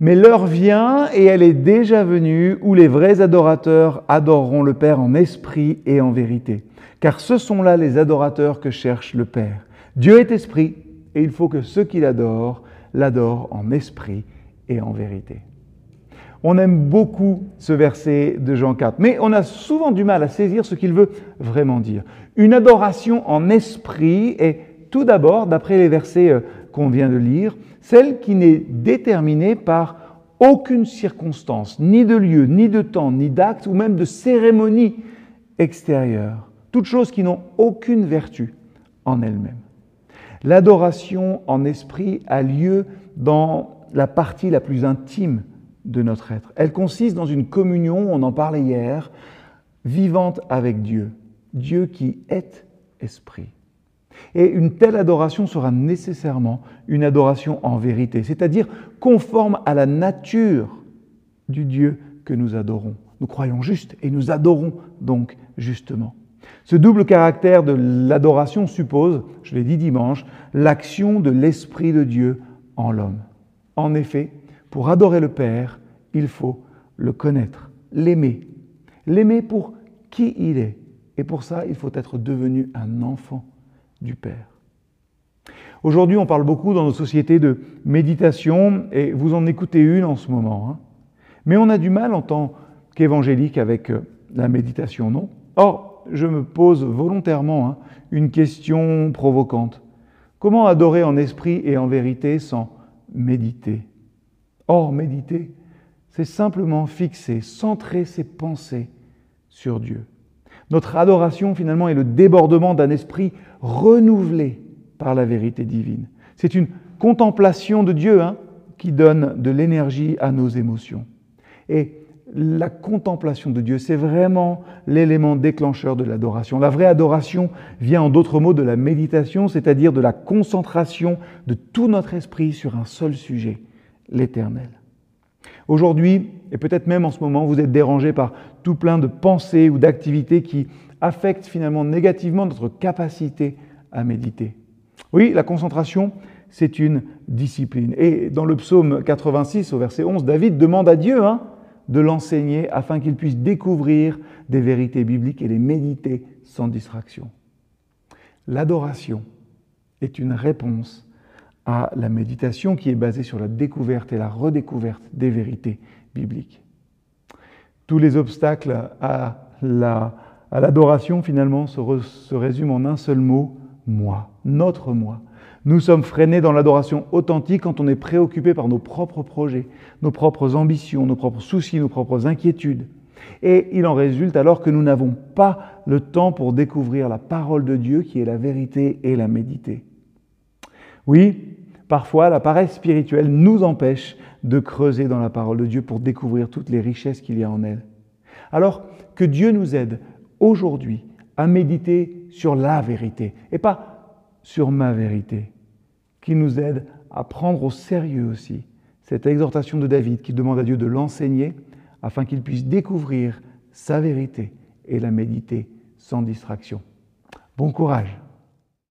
Mais l'heure vient, et elle est déjà venue, où les vrais adorateurs adoreront le Père en esprit et en vérité. Car ce sont là les adorateurs que cherche le Père. Dieu est esprit, et il faut que ceux qui l'adorent l'adorent en esprit et en vérité. On aime beaucoup ce verset de Jean 4, mais on a souvent du mal à saisir ce qu'il veut vraiment dire. Une adoration en esprit est tout d'abord, d'après les versets euh, qu'on vient de lire, celle qui n'est déterminée par aucune circonstance, ni de lieu, ni de temps, ni d'acte, ou même de cérémonie extérieure. Toutes choses qui n'ont aucune vertu en elles-mêmes. L'adoration en esprit a lieu dans la partie la plus intime de notre être. Elle consiste dans une communion, on en parlait hier, vivante avec Dieu. Dieu qui est esprit. Et une telle adoration sera nécessairement une adoration en vérité, c'est-à-dire conforme à la nature du Dieu que nous adorons. Nous croyons juste et nous adorons donc justement. Ce double caractère de l'adoration suppose, je l'ai dit dimanche, l'action de l'Esprit de Dieu en l'homme. En effet, pour adorer le Père, il faut le connaître, l'aimer. L'aimer pour qui il est. Et pour ça, il faut être devenu un enfant du Père. Aujourd'hui, on parle beaucoup dans nos sociétés de méditation, et vous en écoutez une en ce moment. Hein. Mais on a du mal en tant qu'évangélique avec euh, la méditation, non? Or, je me pose volontairement hein, une question provocante. Comment adorer en esprit et en vérité sans méditer? Or, méditer, c'est simplement fixer, centrer ses pensées sur Dieu. Notre adoration, finalement, est le débordement d'un esprit renouvelé par la vérité divine. C'est une contemplation de Dieu hein, qui donne de l'énergie à nos émotions. Et la contemplation de Dieu, c'est vraiment l'élément déclencheur de l'adoration. La vraie adoration vient en d'autres mots de la méditation, c'est-à-dire de la concentration de tout notre esprit sur un seul sujet, l'Éternel. Aujourd'hui, et peut-être même en ce moment, vous êtes dérangé par tout plein de pensées ou d'activités qui affectent finalement négativement notre capacité à méditer. Oui, la concentration, c'est une discipline. Et dans le psaume 86, au verset 11, David demande à Dieu hein, de l'enseigner afin qu'il puisse découvrir des vérités bibliques et les méditer sans distraction. L'adoration est une réponse à la méditation qui est basée sur la découverte et la redécouverte des vérités bibliques. Tous les obstacles à l'adoration, finalement, se, se résument en un seul mot, moi, notre moi. Nous sommes freinés dans l'adoration authentique quand on est préoccupé par nos propres projets, nos propres ambitions, nos propres soucis, nos propres inquiétudes. Et il en résulte alors que nous n'avons pas le temps pour découvrir la parole de Dieu qui est la vérité et la méditer. Oui, parfois la paresse spirituelle nous empêche de creuser dans la parole de Dieu pour découvrir toutes les richesses qu'il y a en elle. Alors que Dieu nous aide aujourd'hui à méditer sur la vérité et pas sur ma vérité, qu'il nous aide à prendre au sérieux aussi cette exhortation de David qui demande à Dieu de l'enseigner afin qu'il puisse découvrir sa vérité et la méditer sans distraction. Bon courage